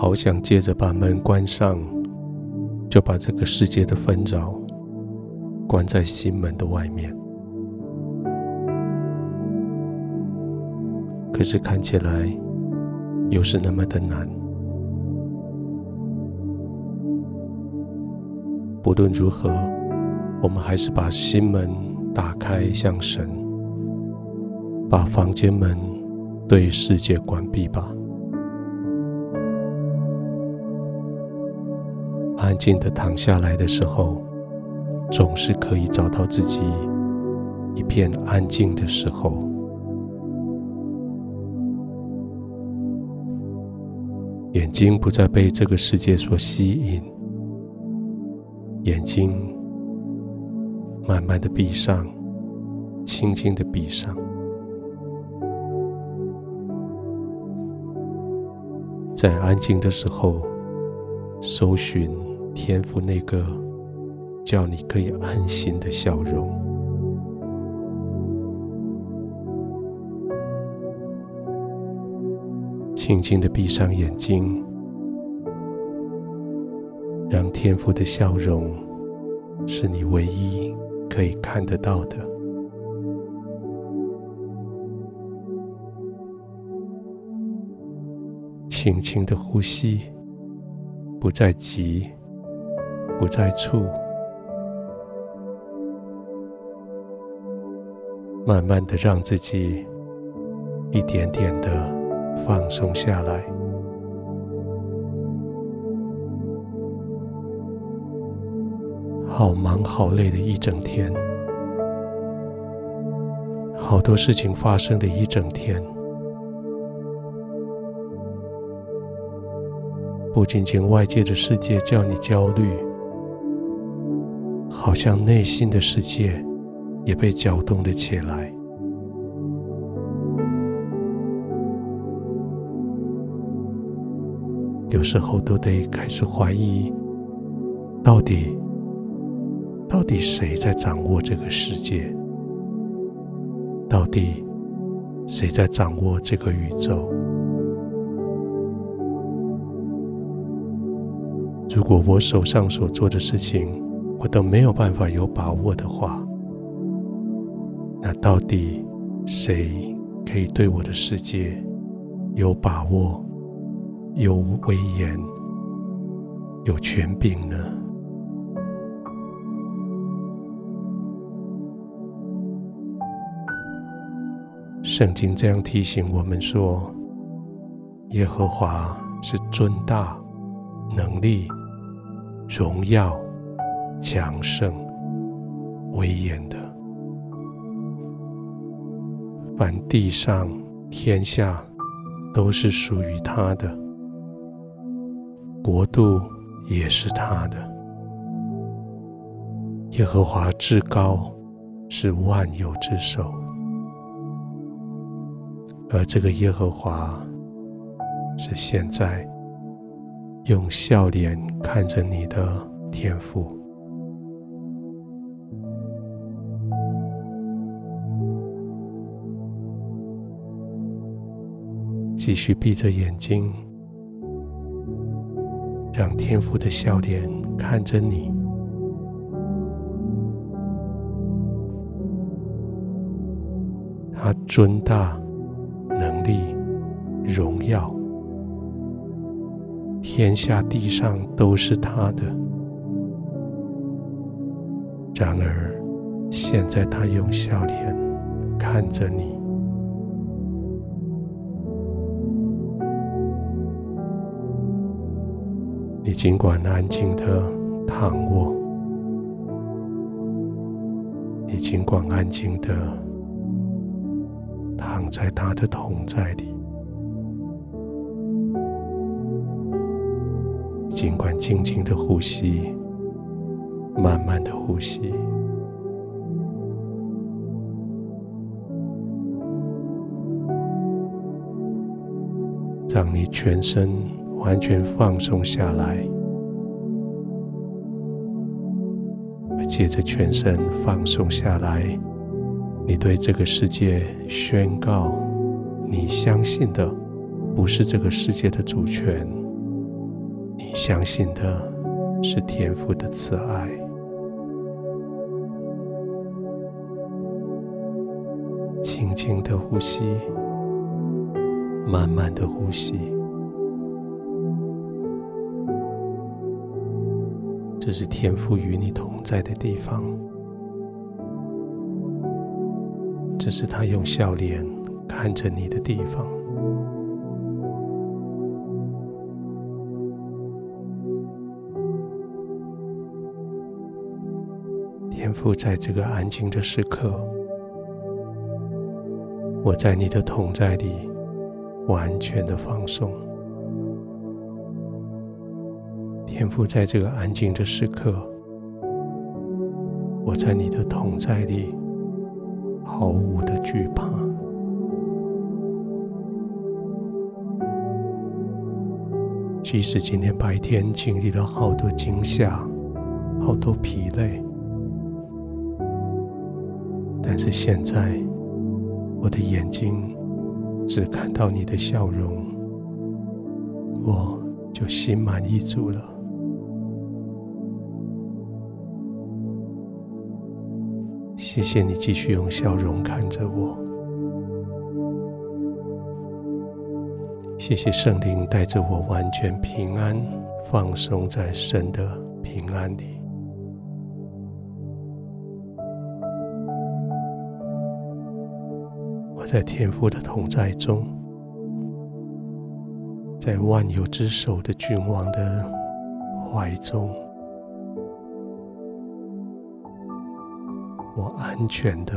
好想接着把门关上，就把这个世界的纷扰关在心门的外面。可是看起来又是那么的难。不论如何，我们还是把心门打开向神，把房间门对世界关闭吧。安静的躺下来的时候，总是可以找到自己一片安静的时候。眼睛不再被这个世界所吸引，眼睛慢慢的闭上，轻轻的闭上，在安静的时候，搜寻天赋那个叫你可以安心的笑容。轻轻的闭上眼睛，让天赋的笑容是你唯一可以看得到的。轻轻的呼吸，不再急，不再促，慢慢的让自己一点点的。放松下来。好忙好累的一整天，好多事情发生的一整天，不仅仅外界的世界叫你焦虑，好像内心的世界也被搅动了起来。有时候都得开始怀疑，到底，到底谁在掌握这个世界？到底谁在掌握这个宇宙？如果我手上所做的事情，我都没有办法有把握的话，那到底谁可以对我的世界有把握？有威严，有权柄呢？圣经这样提醒我们说：耶和华是尊大、能力、荣耀、强盛、威严的。凡地上、天下，都是属于他的。国度也是他的。耶和华至高，是万有之首，而这个耶和华是现在用笑脸看着你的天父。继续闭着眼睛。让天父的笑脸看着你，他尊大、能力、荣耀，天下地上都是他的。然而，现在他用笑脸看着你。你尽管安静的躺卧，你尽管安静的躺在他的同在里，尽管静静的呼吸，慢慢的呼吸，让你全身。完全放松下来，接着全身放松下来，你对这个世界宣告：你相信的不是这个世界的主权，你相信的是天父的慈爱。轻轻的呼吸，慢慢的呼吸，这是天父与你同在的地方。这是他用笑脸看着你的地方。天父在这个安静的时刻，我在你的同在里完全的放松。天父在这个安静的时刻，我在你的同在里。毫无的惧怕，即使今天白天经历了好多惊吓、好多疲累，但是现在我的眼睛只看到你的笑容，我就心满意足了。谢谢你继续用笑容看着我，谢谢圣灵带着我完全平安放松在神的平安里。我在天父的同在中，在万有之首的君王的怀中。我安全的，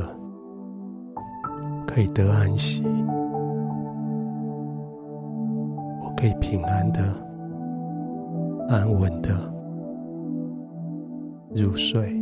可以得安息；我可以平安的、安稳的入睡。